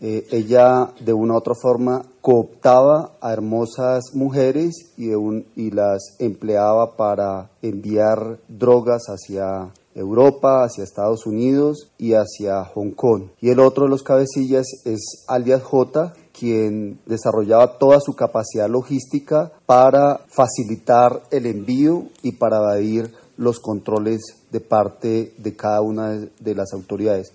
Eh, ella de una u otra forma cooptaba a hermosas mujeres y, y las empleaba para enviar drogas hacia Europa, hacia Estados Unidos y hacia Hong Kong. Y el otro de los cabecillas es alias J, quien desarrollaba toda su capacidad logística para facilitar el envío y para evadir los controles de parte de cada una de las autoridades.